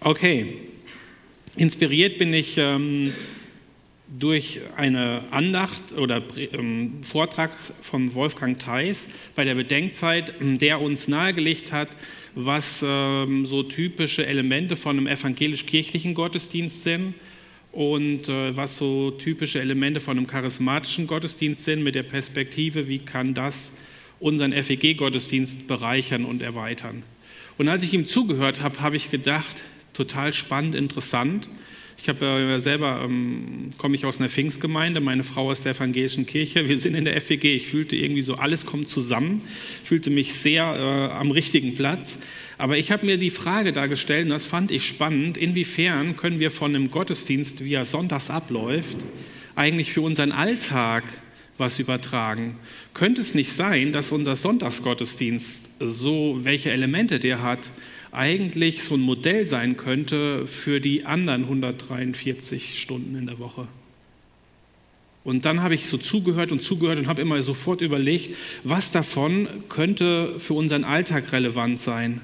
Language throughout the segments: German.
Okay, inspiriert bin ich ähm, durch eine Andacht oder ähm, Vortrag von Wolfgang Theis bei der Bedenkzeit, der uns nahegelegt hat, was ähm, so typische Elemente von einem evangelisch-kirchlichen Gottesdienst sind und äh, was so typische Elemente von einem charismatischen Gottesdienst sind mit der Perspektive, wie kann das unseren FEG-Gottesdienst bereichern und erweitern. Und als ich ihm zugehört habe, habe ich gedacht, total spannend, interessant. Ich habe äh, selber, ähm, komme ich aus einer Pfingstgemeinde, meine Frau aus der evangelischen Kirche, wir sind in der FEG, ich fühlte irgendwie so, alles kommt zusammen, fühlte mich sehr äh, am richtigen Platz. Aber ich habe mir die Frage da gestellt, und das fand ich spannend, inwiefern können wir von einem Gottesdienst, wie er sonntags abläuft, eigentlich für unseren Alltag was übertragen. Könnte es nicht sein, dass unser Sonntagsgottesdienst, so welche Elemente der hat, eigentlich so ein Modell sein könnte für die anderen 143 Stunden in der Woche. Und dann habe ich so zugehört und zugehört und habe immer sofort überlegt, was davon könnte für unseren Alltag relevant sein.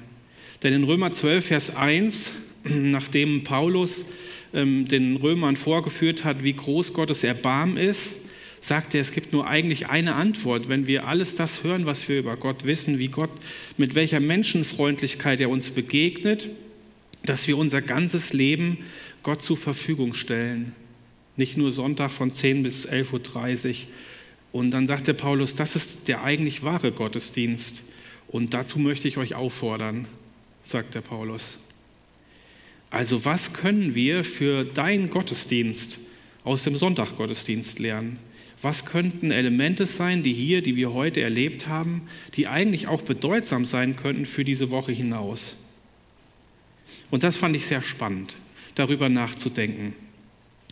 Denn in Römer 12, Vers 1, nachdem Paulus ähm, den Römern vorgeführt hat, wie groß Gottes Erbarmen ist, sagt er, es gibt nur eigentlich eine Antwort. Wenn wir alles das hören, was wir über Gott wissen, wie Gott, mit welcher Menschenfreundlichkeit er uns begegnet, dass wir unser ganzes Leben Gott zur Verfügung stellen. Nicht nur Sonntag von 10 bis 11.30 Uhr. Und dann sagt der Paulus, das ist der eigentlich wahre Gottesdienst. Und dazu möchte ich euch auffordern, sagt der Paulus. Also was können wir für deinen Gottesdienst aus dem Sonntaggottesdienst lernen? Was könnten Elemente sein, die hier, die wir heute erlebt haben, die eigentlich auch bedeutsam sein könnten für diese Woche hinaus? Und das fand ich sehr spannend, darüber nachzudenken.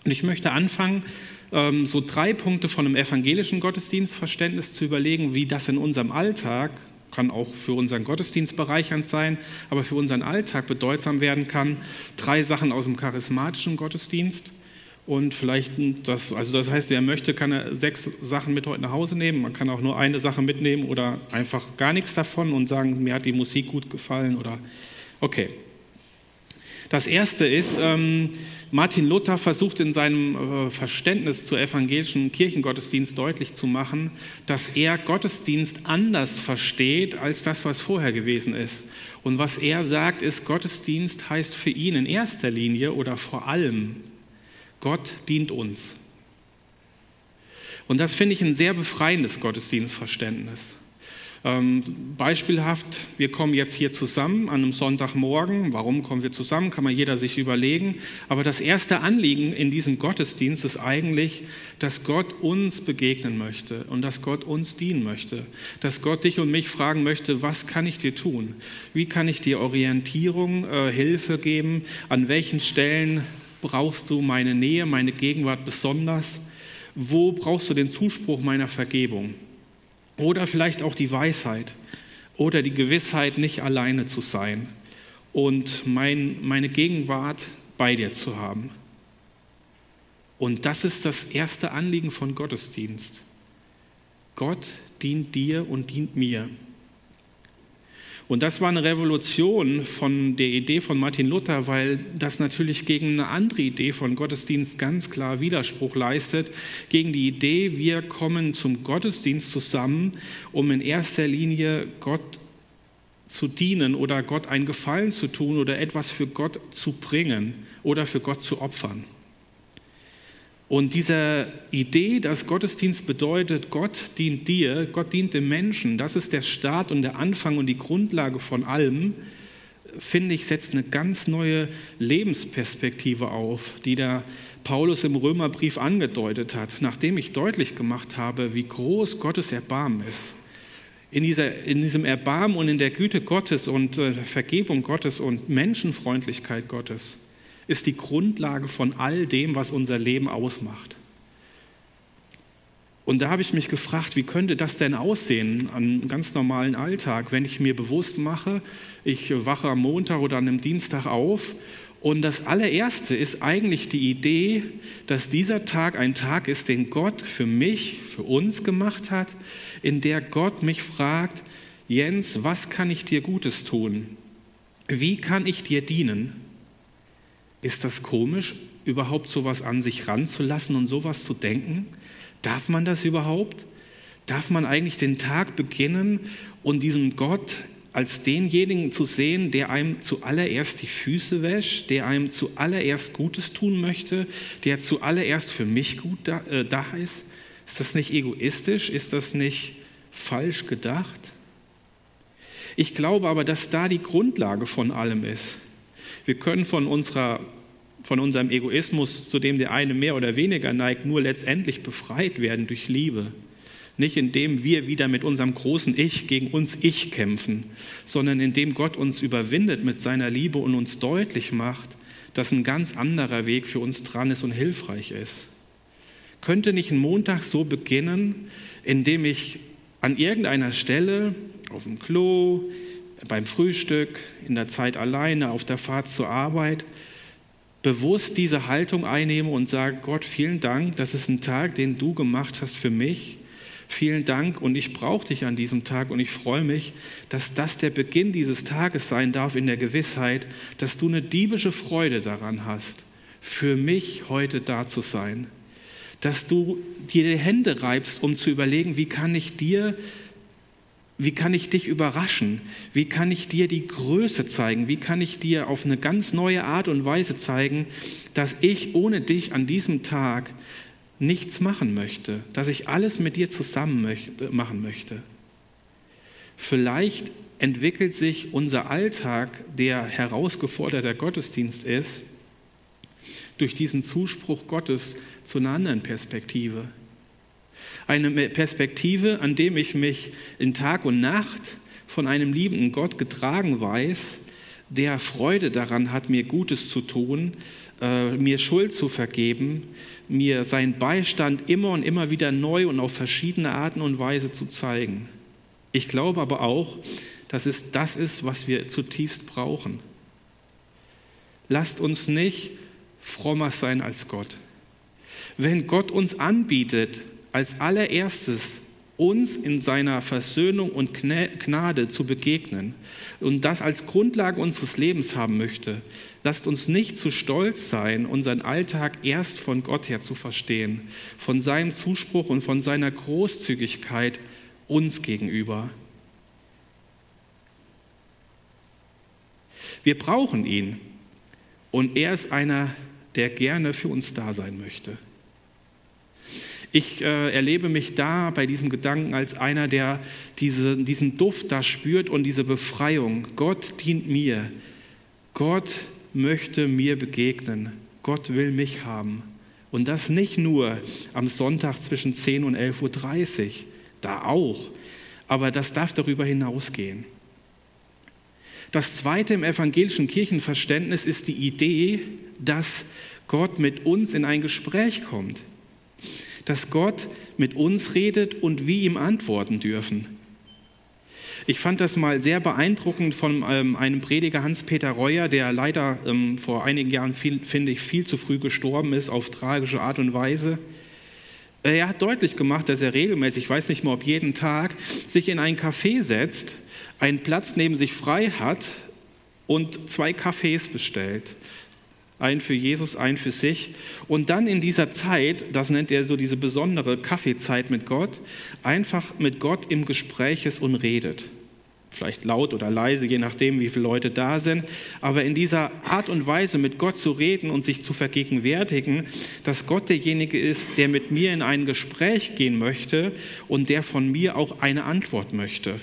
Und ich möchte anfangen, ähm, so drei Punkte von einem evangelischen Gottesdienstverständnis zu überlegen, wie das in unserem Alltag, kann auch für unseren Gottesdienst bereichernd sein, aber für unseren Alltag bedeutsam werden kann. Drei Sachen aus dem charismatischen Gottesdienst und vielleicht, das, also das heißt, wer möchte, kann er sechs Sachen mit heute nach Hause nehmen. Man kann auch nur eine Sache mitnehmen oder einfach gar nichts davon und sagen, mir hat die Musik gut gefallen oder okay. Das erste ist, ähm, Martin Luther versucht in seinem äh, Verständnis zur evangelischen Kirchengottesdienst deutlich zu machen, dass er Gottesdienst anders versteht als das, was vorher gewesen ist. Und was er sagt, ist, Gottesdienst heißt für ihn in erster Linie oder vor allem Gott dient uns. Und das finde ich ein sehr befreiendes Gottesdienstverständnis. Ähm, beispielhaft, wir kommen jetzt hier zusammen an einem Sonntagmorgen. Warum kommen wir zusammen, kann man jeder sich überlegen. Aber das erste Anliegen in diesem Gottesdienst ist eigentlich, dass Gott uns begegnen möchte und dass Gott uns dienen möchte. Dass Gott dich und mich fragen möchte, was kann ich dir tun? Wie kann ich dir Orientierung, äh, Hilfe geben? An welchen Stellen brauchst du meine Nähe, meine Gegenwart besonders? Wo brauchst du den Zuspruch meiner Vergebung? Oder vielleicht auch die Weisheit oder die Gewissheit, nicht alleine zu sein und mein, meine Gegenwart bei dir zu haben. Und das ist das erste Anliegen von Gottesdienst. Gott dient dir und dient mir. Und das war eine Revolution von der Idee von Martin Luther, weil das natürlich gegen eine andere Idee von Gottesdienst ganz klar Widerspruch leistet, gegen die Idee, wir kommen zum Gottesdienst zusammen, um in erster Linie Gott zu dienen oder Gott einen Gefallen zu tun oder etwas für Gott zu bringen oder für Gott zu opfern. Und diese Idee, dass Gottesdienst bedeutet, Gott dient dir, Gott dient dem Menschen, das ist der Start und der Anfang und die Grundlage von allem, finde ich, setzt eine ganz neue Lebensperspektive auf, die der Paulus im Römerbrief angedeutet hat, nachdem ich deutlich gemacht habe, wie groß Gottes Erbarmen ist. In, dieser, in diesem Erbarmen und in der Güte Gottes und äh, Vergebung Gottes und Menschenfreundlichkeit Gottes ist die Grundlage von all dem, was unser Leben ausmacht. Und da habe ich mich gefragt, wie könnte das denn aussehen an ganz normalen Alltag, wenn ich mir bewusst mache, ich wache am Montag oder an einem Dienstag auf und das allererste ist eigentlich die Idee, dass dieser Tag ein Tag ist, den Gott für mich, für uns gemacht hat, in der Gott mich fragt, Jens, was kann ich dir Gutes tun? Wie kann ich dir dienen? Ist das komisch, überhaupt sowas an sich ranzulassen und sowas zu denken? Darf man das überhaupt? Darf man eigentlich den Tag beginnen und diesen Gott als denjenigen zu sehen, der einem zuallererst die Füße wäscht, der einem zuallererst Gutes tun möchte, der zuallererst für mich gut da, äh, da ist? Ist das nicht egoistisch? Ist das nicht falsch gedacht? Ich glaube aber, dass da die Grundlage von allem ist. Wir können von, unserer, von unserem Egoismus, zu dem der eine mehr oder weniger neigt, nur letztendlich befreit werden durch Liebe. Nicht indem wir wieder mit unserem großen Ich gegen uns Ich kämpfen, sondern indem Gott uns überwindet mit seiner Liebe und uns deutlich macht, dass ein ganz anderer Weg für uns dran ist und hilfreich ist. Könnte nicht ein Montag so beginnen, indem ich an irgendeiner Stelle, auf dem Klo, beim Frühstück, in der Zeit alleine, auf der Fahrt zur Arbeit, bewusst diese Haltung einnehme und sage, Gott, vielen Dank, das ist ein Tag, den du gemacht hast für mich Vielen Dank und ich brauche dich an diesem Tag und ich freue mich, dass das der Beginn dieses Tages sein darf in der Gewissheit, dass du eine diebische Freude daran hast, für mich heute da zu sein. Dass du dir die Hände reibst, um zu überlegen, wie kann ich dir wie kann ich dich überraschen? Wie kann ich dir die Größe zeigen? Wie kann ich dir auf eine ganz neue Art und Weise zeigen, dass ich ohne dich an diesem Tag nichts machen möchte, dass ich alles mit dir zusammen möchte, machen möchte. Vielleicht entwickelt sich unser Alltag, der herausgeforderter Gottesdienst ist, durch diesen Zuspruch Gottes zu einer anderen Perspektive. Eine Perspektive, an dem ich mich in Tag und Nacht von einem liebenden Gott getragen weiß, der Freude daran hat, mir Gutes zu tun, äh, mir Schuld zu vergeben, mir seinen Beistand immer und immer wieder neu und auf verschiedene Arten und Weise zu zeigen. Ich glaube aber auch, dass es das ist, was wir zutiefst brauchen. Lasst uns nicht frommer sein als Gott. Wenn Gott uns anbietet, als allererstes uns in seiner Versöhnung und Gnade zu begegnen und das als Grundlage unseres Lebens haben möchte, lasst uns nicht zu stolz sein, unseren Alltag erst von Gott her zu verstehen, von seinem Zuspruch und von seiner Großzügigkeit uns gegenüber. Wir brauchen ihn und er ist einer, der gerne für uns da sein möchte. Ich äh, erlebe mich da bei diesem Gedanken als einer, der diese, diesen Duft da spürt und diese Befreiung. Gott dient mir. Gott möchte mir begegnen. Gott will mich haben. Und das nicht nur am Sonntag zwischen 10 und 11.30 Uhr, da auch, aber das darf darüber hinausgehen. Das zweite im evangelischen Kirchenverständnis ist die Idee, dass Gott mit uns in ein Gespräch kommt dass Gott mit uns redet und wir ihm antworten dürfen. Ich fand das mal sehr beeindruckend von ähm, einem Prediger Hans-Peter Reuer, der leider ähm, vor einigen Jahren, viel, finde ich, viel zu früh gestorben ist, auf tragische Art und Weise. Er hat deutlich gemacht, dass er regelmäßig, ich weiß nicht mehr ob jeden Tag, sich in ein Café setzt, einen Platz neben sich frei hat und zwei Kaffees bestellt ein für Jesus, ein für sich. Und dann in dieser Zeit, das nennt er so diese besondere Kaffeezeit mit Gott, einfach mit Gott im Gespräch ist und redet. Vielleicht laut oder leise, je nachdem, wie viele Leute da sind. Aber in dieser Art und Weise mit Gott zu reden und sich zu vergegenwärtigen, dass Gott derjenige ist, der mit mir in ein Gespräch gehen möchte und der von mir auch eine Antwort möchte.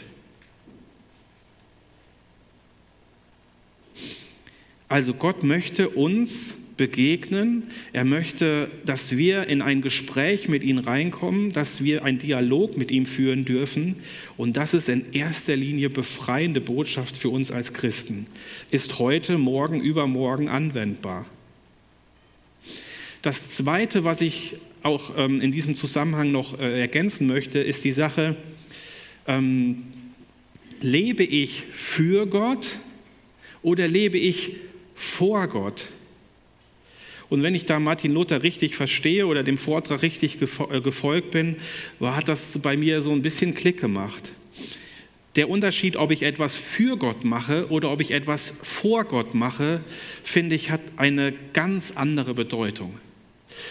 Also Gott möchte uns begegnen. Er möchte, dass wir in ein Gespräch mit ihm reinkommen, dass wir einen Dialog mit ihm führen dürfen. Und das ist in erster Linie befreiende Botschaft für uns als Christen. Ist heute, morgen, übermorgen anwendbar. Das Zweite, was ich auch ähm, in diesem Zusammenhang noch äh, ergänzen möchte, ist die Sache, ähm, lebe ich für Gott oder lebe ich vor Gott. Und wenn ich da Martin Luther richtig verstehe oder dem Vortrag richtig äh, gefolgt bin, hat das bei mir so ein bisschen Klick gemacht. Der Unterschied, ob ich etwas für Gott mache oder ob ich etwas vor Gott mache, finde ich, hat eine ganz andere Bedeutung.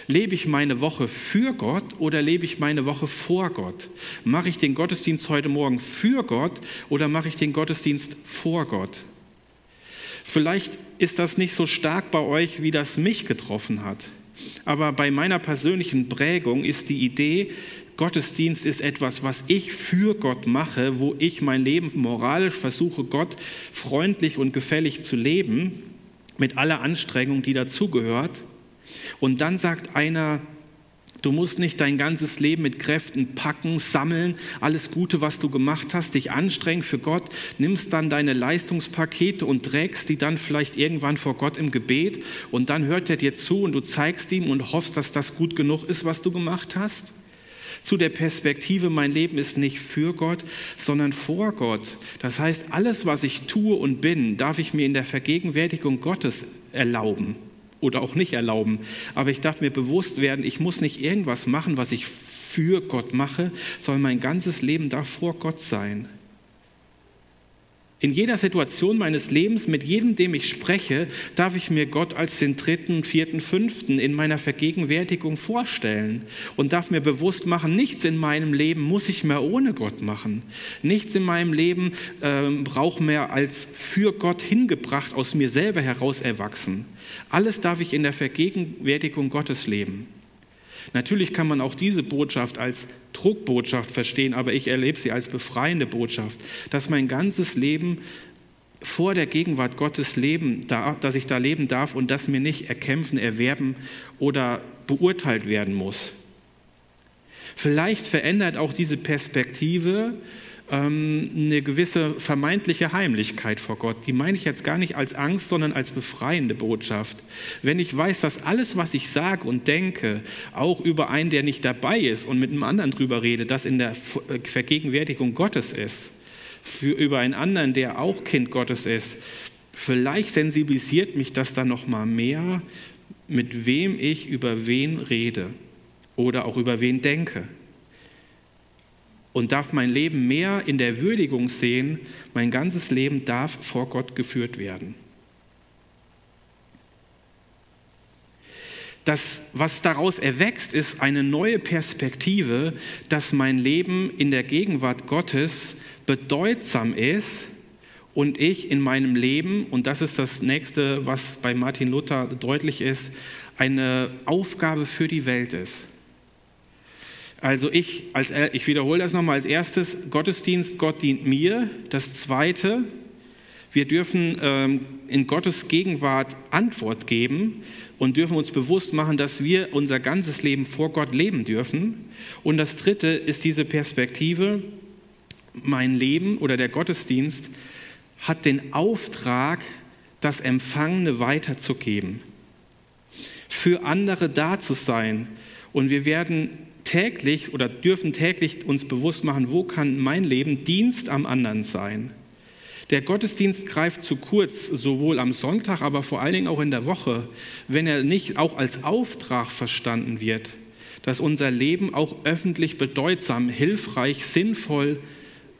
Lebe ich meine Woche für Gott oder lebe ich meine Woche vor Gott? Mache ich den Gottesdienst heute Morgen für Gott oder mache ich den Gottesdienst vor Gott? Vielleicht ist das nicht so stark bei euch, wie das mich getroffen hat. Aber bei meiner persönlichen Prägung ist die Idee, Gottesdienst ist etwas, was ich für Gott mache, wo ich mein Leben moralisch versuche, Gott freundlich und gefällig zu leben, mit aller Anstrengung, die dazugehört. Und dann sagt einer, Du musst nicht dein ganzes Leben mit Kräften packen, sammeln, alles Gute, was du gemacht hast, dich anstrengen für Gott, nimmst dann deine Leistungspakete und trägst die dann vielleicht irgendwann vor Gott im Gebet und dann hört er dir zu und du zeigst ihm und hoffst, dass das gut genug ist, was du gemacht hast? Zu der Perspektive, mein Leben ist nicht für Gott, sondern vor Gott. Das heißt, alles, was ich tue und bin, darf ich mir in der Vergegenwärtigung Gottes erlauben oder auch nicht erlauben. Aber ich darf mir bewusst werden, ich muss nicht irgendwas machen, was ich für Gott mache, sondern mein ganzes Leben darf vor Gott sein. In jeder Situation meines Lebens, mit jedem, dem ich spreche, darf ich mir Gott als den dritten, vierten, fünften in meiner Vergegenwärtigung vorstellen und darf mir bewusst machen, nichts in meinem Leben muss ich mehr ohne Gott machen. Nichts in meinem Leben äh, braucht mehr als für Gott hingebracht, aus mir selber heraus erwachsen. Alles darf ich in der Vergegenwärtigung Gottes leben. Natürlich kann man auch diese Botschaft als Druckbotschaft verstehen, aber ich erlebe sie als befreiende Botschaft, dass mein ganzes Leben vor der Gegenwart Gottes leben, dass ich da leben darf und dass mir nicht erkämpfen, erwerben oder beurteilt werden muss. Vielleicht verändert auch diese Perspektive ähm, eine gewisse vermeintliche Heimlichkeit vor Gott. Die meine ich jetzt gar nicht als Angst, sondern als befreiende Botschaft. Wenn ich weiß, dass alles, was ich sage und denke, auch über einen, der nicht dabei ist und mit einem anderen drüber rede, das in der äh, Vergegenwärtigung Gottes ist, für über einen anderen, der auch Kind Gottes ist, vielleicht sensibilisiert mich das dann noch mal mehr, mit wem ich über wen rede oder auch über wen denke und darf mein Leben mehr in der Würdigung sehen, mein ganzes Leben darf vor Gott geführt werden. Das, was daraus erwächst, ist eine neue Perspektive, dass mein Leben in der Gegenwart Gottes bedeutsam ist und ich in meinem Leben, und das ist das nächste, was bei Martin Luther deutlich ist, eine Aufgabe für die Welt ist. Also ich, als, ich wiederhole das nochmal als erstes, Gottesdienst, Gott dient mir. Das Zweite, wir dürfen ähm, in Gottes Gegenwart Antwort geben und dürfen uns bewusst machen, dass wir unser ganzes Leben vor Gott leben dürfen. Und das Dritte ist diese Perspektive, mein Leben oder der Gottesdienst hat den Auftrag, das Empfangene weiterzugeben, für andere da zu sein. Und wir werden täglich oder dürfen täglich uns bewusst machen, wo kann mein Leben Dienst am anderen sein. Der Gottesdienst greift zu kurz, sowohl am Sonntag, aber vor allen Dingen auch in der Woche, wenn er nicht auch als Auftrag verstanden wird, dass unser Leben auch öffentlich bedeutsam, hilfreich, sinnvoll,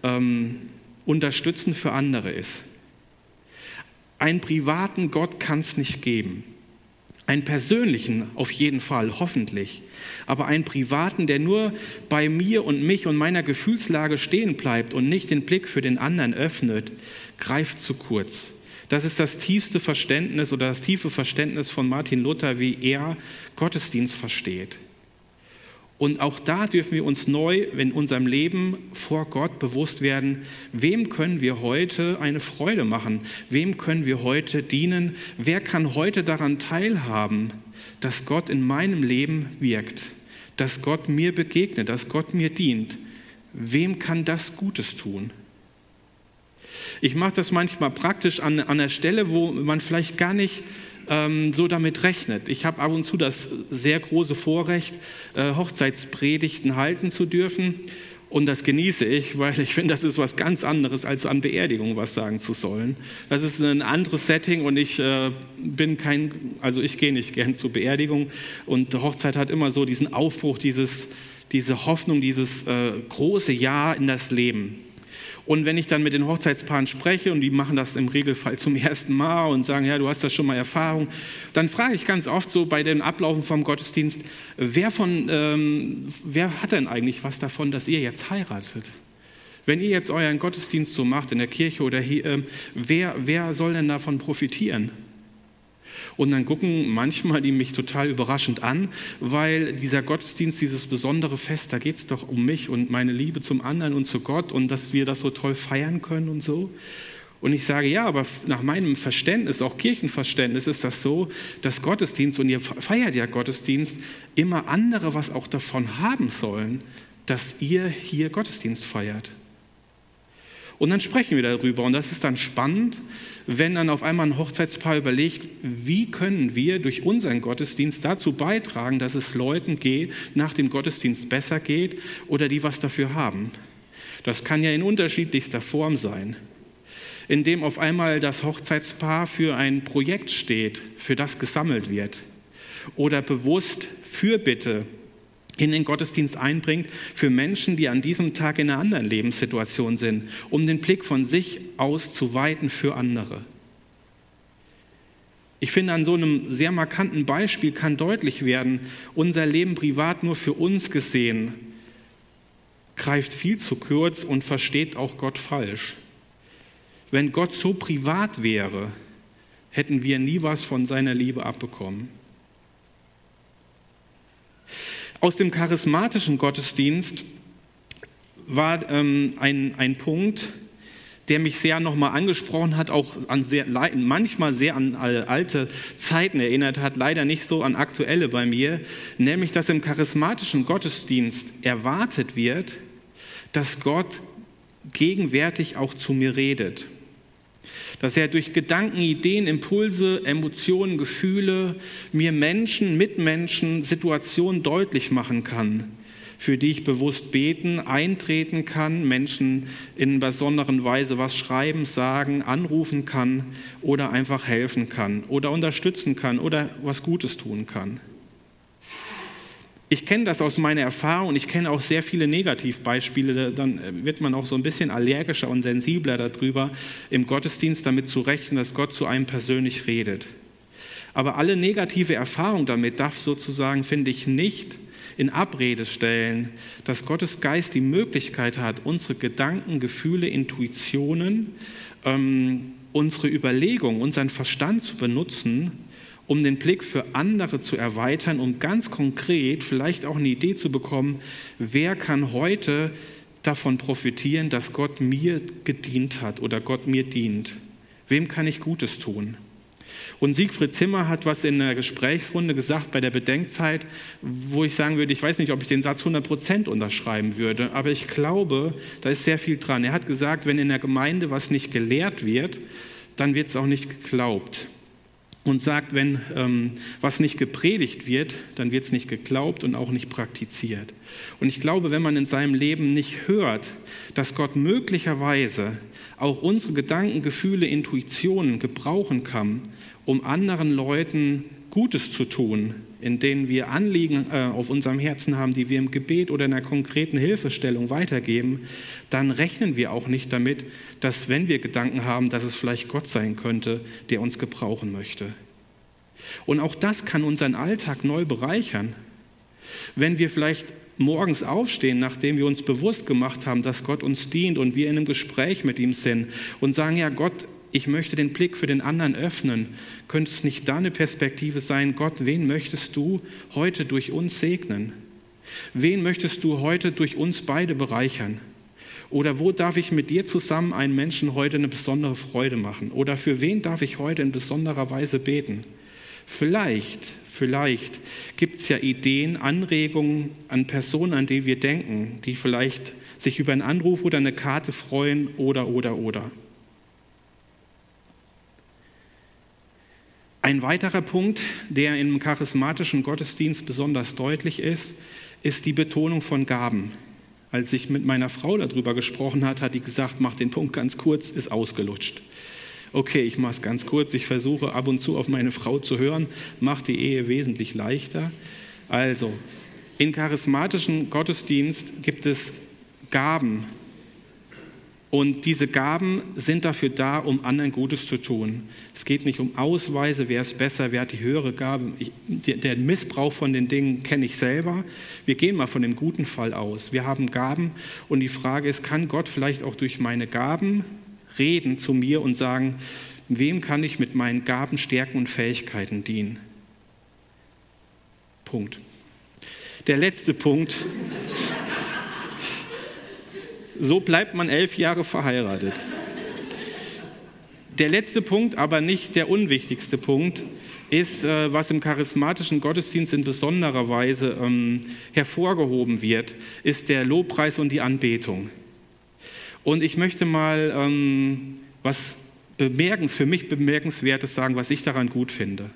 ähm, unterstützend für andere ist. Einen privaten Gott kann es nicht geben. Einen persönlichen auf jeden Fall, hoffentlich. Aber einen privaten, der nur bei mir und mich und meiner Gefühlslage stehen bleibt und nicht den Blick für den anderen öffnet, greift zu kurz. Das ist das tiefste Verständnis oder das tiefe Verständnis von Martin Luther, wie er Gottesdienst versteht. Und auch da dürfen wir uns neu in unserem Leben vor Gott bewusst werden, wem können wir heute eine Freude machen? Wem können wir heute dienen? Wer kann heute daran teilhaben, dass Gott in meinem Leben wirkt, dass Gott mir begegnet, dass Gott mir dient? Wem kann das Gutes tun? Ich mache das manchmal praktisch an, an der Stelle, wo man vielleicht gar nicht ähm, so damit rechnet. Ich habe ab und zu das sehr große Vorrecht, äh, Hochzeitspredigten halten zu dürfen. Und das genieße ich, weil ich finde, das ist was ganz anderes, als an Beerdigungen was sagen zu sollen. Das ist ein anderes Setting und ich äh, bin kein, also ich gehe nicht gern zur Beerdigung. Und Hochzeit hat immer so diesen Aufbruch, dieses, diese Hoffnung, dieses äh, große Ja in das Leben. Und wenn ich dann mit den Hochzeitspaaren spreche und die machen das im Regelfall zum ersten Mal und sagen, ja, du hast das schon mal Erfahrung, dann frage ich ganz oft so bei den Ablaufen vom Gottesdienst, wer, von, ähm, wer hat denn eigentlich was davon, dass ihr jetzt heiratet? Wenn ihr jetzt euren Gottesdienst so macht in der Kirche oder hier, äh, wer, wer soll denn davon profitieren? Und dann gucken manchmal die mich total überraschend an, weil dieser Gottesdienst, dieses besondere Fest, da geht es doch um mich und meine Liebe zum anderen und zu Gott und dass wir das so toll feiern können und so. Und ich sage, ja, aber nach meinem Verständnis, auch Kirchenverständnis, ist das so, dass Gottesdienst, und ihr feiert ja Gottesdienst, immer andere was auch davon haben sollen, dass ihr hier Gottesdienst feiert. Und dann sprechen wir darüber. Und das ist dann spannend, wenn dann auf einmal ein Hochzeitspaar überlegt, wie können wir durch unseren Gottesdienst dazu beitragen, dass es Leuten geht, nach dem Gottesdienst besser geht oder die was dafür haben. Das kann ja in unterschiedlichster Form sein. Indem auf einmal das Hochzeitspaar für ein Projekt steht, für das gesammelt wird. Oder bewusst Fürbitte in den Gottesdienst einbringt für Menschen, die an diesem Tag in einer anderen Lebenssituation sind, um den Blick von sich aus zu weiten für andere. Ich finde, an so einem sehr markanten Beispiel kann deutlich werden, unser Leben privat nur für uns gesehen greift viel zu kurz und versteht auch Gott falsch. Wenn Gott so privat wäre, hätten wir nie was von seiner Liebe abbekommen. Aus dem charismatischen Gottesdienst war ähm, ein, ein Punkt, der mich sehr nochmal angesprochen hat, auch an sehr, manchmal sehr an alte Zeiten erinnert hat, leider nicht so an aktuelle bei mir, nämlich dass im charismatischen Gottesdienst erwartet wird, dass Gott gegenwärtig auch zu mir redet dass er durch Gedanken, Ideen, Impulse, Emotionen, Gefühle mir Menschen, Mitmenschen, Situationen deutlich machen kann, für die ich bewusst beten, eintreten kann, Menschen in besonderen Weise was schreiben, sagen, anrufen kann oder einfach helfen kann oder unterstützen kann oder was Gutes tun kann. Ich kenne das aus meiner Erfahrung und ich kenne auch sehr viele Negativbeispiele. Dann äh, wird man auch so ein bisschen allergischer und sensibler darüber, im Gottesdienst damit zu rechnen, dass Gott zu einem persönlich redet. Aber alle negative Erfahrung damit darf sozusagen, finde ich, nicht in Abrede stellen, dass Gottes Geist die Möglichkeit hat, unsere Gedanken, Gefühle, Intuitionen, ähm, unsere Überlegungen, unseren Verstand zu benutzen, um den Blick für andere zu erweitern, um ganz konkret vielleicht auch eine Idee zu bekommen, wer kann heute davon profitieren, dass Gott mir gedient hat oder Gott mir dient. Wem kann ich Gutes tun? Und Siegfried Zimmer hat was in der Gesprächsrunde gesagt bei der Bedenkzeit, wo ich sagen würde, ich weiß nicht, ob ich den Satz 100 Prozent unterschreiben würde, aber ich glaube, da ist sehr viel dran. Er hat gesagt, wenn in der Gemeinde was nicht gelehrt wird, dann wird es auch nicht geglaubt und sagt, wenn ähm, was nicht gepredigt wird, dann wird es nicht geglaubt und auch nicht praktiziert. Und ich glaube, wenn man in seinem Leben nicht hört, dass Gott möglicherweise auch unsere Gedanken, Gefühle, Intuitionen gebrauchen kann, um anderen Leuten Gutes zu tun, in denen wir Anliegen äh, auf unserem Herzen haben, die wir im Gebet oder in einer konkreten Hilfestellung weitergeben, dann rechnen wir auch nicht damit, dass wenn wir Gedanken haben, dass es vielleicht Gott sein könnte, der uns gebrauchen möchte. Und auch das kann unseren Alltag neu bereichern. Wenn wir vielleicht morgens aufstehen, nachdem wir uns bewusst gemacht haben, dass Gott uns dient und wir in einem Gespräch mit ihm sind und sagen, ja Gott, ich möchte den Blick für den anderen öffnen. Könnte es nicht da eine Perspektive sein, Gott, wen möchtest du heute durch uns segnen? Wen möchtest du heute durch uns beide bereichern? Oder wo darf ich mit dir zusammen einen Menschen heute eine besondere Freude machen? Oder für wen darf ich heute in besonderer Weise beten? Vielleicht, vielleicht gibt es ja Ideen, Anregungen an Personen, an die wir denken, die vielleicht sich über einen Anruf oder eine Karte freuen oder, oder, oder. Ein weiterer Punkt, der im charismatischen Gottesdienst besonders deutlich ist, ist die Betonung von Gaben. Als ich mit meiner Frau darüber gesprochen hat, hat die gesagt, mach den Punkt ganz kurz, ist ausgelutscht. Okay, ich mache es ganz kurz. Ich versuche ab und zu auf meine Frau zu hören, macht die Ehe wesentlich leichter. Also, in charismatischen Gottesdienst gibt es Gaben, Und diese Gaben sind dafür da, um anderen Gutes zu tun. Es geht nicht um Ausweise, wer ist besser, wer hat die höhere Gabe. Ich, der Missbrauch von den Dingen kenne ich selber. Wir gehen mal von dem guten Fall aus. Wir haben Gaben und die Frage ist, kann Gott vielleicht auch durch meine Gaben reden zu mir und sagen, wem kann ich mit meinen Gaben, Stärken und Fähigkeiten dienen? Punkt. Der letzte Punkt. So bleibt man elf Jahre verheiratet. Der letzte Punkt, aber nicht der unwichtigste Punkt, ist, äh, was im charismatischen Gottesdienst in besonderer Weise ähm, hervorgehoben wird, ist der Lobpreis und die Anbetung. Und ich möchte mal ähm, was bemerkens, für mich bemerkenswertes sagen, was ich daran gut finde.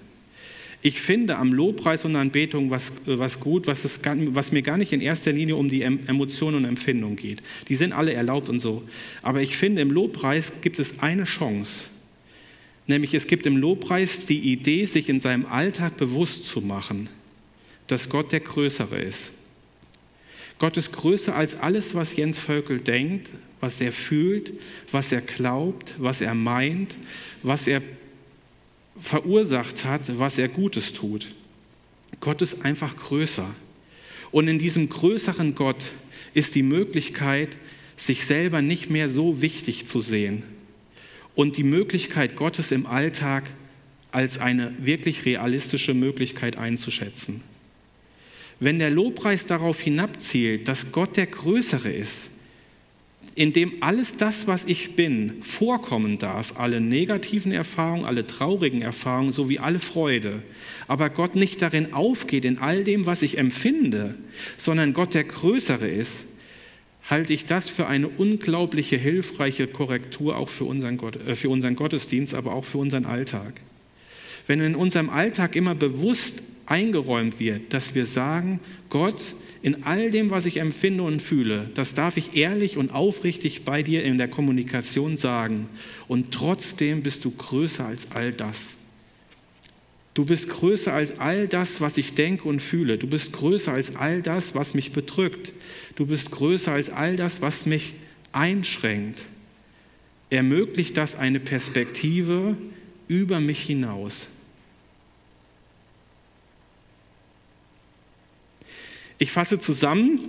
Ich finde am Lobpreis und Anbetung was, was gut, was, es, was mir gar nicht in erster Linie um die Emotionen und Empfindungen geht. Die sind alle erlaubt und so. Aber ich finde, im Lobpreis gibt es eine Chance. Nämlich es gibt im Lobpreis die Idee, sich in seinem Alltag bewusst zu machen, dass Gott der Größere ist. Gott ist größer als alles, was Jens Völkel denkt, was er fühlt, was er glaubt, was er meint, was er verursacht hat, was er Gutes tut. Gott ist einfach größer. Und in diesem größeren Gott ist die Möglichkeit, sich selber nicht mehr so wichtig zu sehen und die Möglichkeit Gottes im Alltag als eine wirklich realistische Möglichkeit einzuschätzen. Wenn der Lobpreis darauf hinabzielt, dass Gott der Größere ist, in dem alles das, was ich bin, vorkommen darf, alle negativen Erfahrungen, alle traurigen Erfahrungen sowie alle Freude, aber Gott nicht darin aufgeht, in all dem, was ich empfinde, sondern Gott der Größere ist, halte ich das für eine unglaubliche, hilfreiche Korrektur auch für unseren, Gott, äh, für unseren Gottesdienst, aber auch für unseren Alltag. Wenn in unserem Alltag immer bewusst eingeräumt wird, dass wir sagen, Gott, in all dem, was ich empfinde und fühle, das darf ich ehrlich und aufrichtig bei dir in der Kommunikation sagen. Und trotzdem bist du größer als all das. Du bist größer als all das, was ich denke und fühle. Du bist größer als all das, was mich bedrückt. Du bist größer als all das, was mich einschränkt. Ermöglicht das eine Perspektive über mich hinaus. Ich fasse zusammen,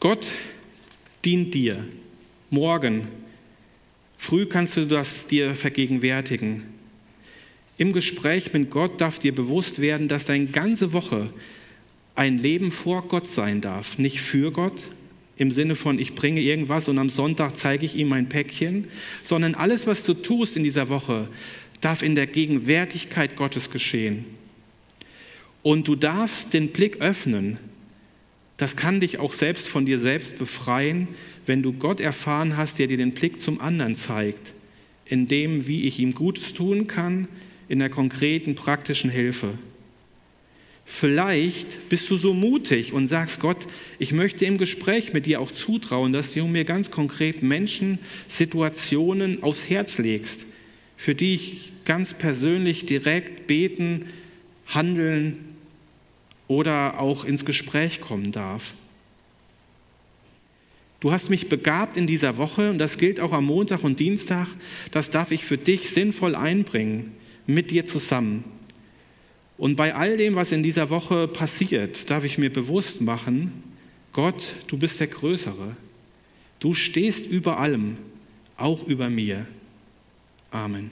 Gott dient dir. Morgen, früh kannst du das dir vergegenwärtigen. Im Gespräch mit Gott darf dir bewusst werden, dass deine ganze Woche ein Leben vor Gott sein darf, nicht für Gott, im Sinne von, ich bringe irgendwas und am Sonntag zeige ich ihm mein Päckchen, sondern alles, was du tust in dieser Woche, darf in der Gegenwärtigkeit Gottes geschehen. Und du darfst den Blick öffnen. Das kann dich auch selbst von dir selbst befreien, wenn du Gott erfahren hast, der dir den Blick zum anderen zeigt, in dem, wie ich ihm Gutes tun kann, in der konkreten, praktischen Hilfe. Vielleicht bist du so mutig und sagst, Gott, ich möchte im Gespräch mit dir auch zutrauen, dass du mir ganz konkret Menschen, Situationen aufs Herz legst, für die ich ganz persönlich direkt beten, handeln oder auch ins Gespräch kommen darf. Du hast mich begabt in dieser Woche und das gilt auch am Montag und Dienstag. Das darf ich für dich sinnvoll einbringen, mit dir zusammen. Und bei all dem, was in dieser Woche passiert, darf ich mir bewusst machen, Gott, du bist der Größere. Du stehst über allem, auch über mir. Amen.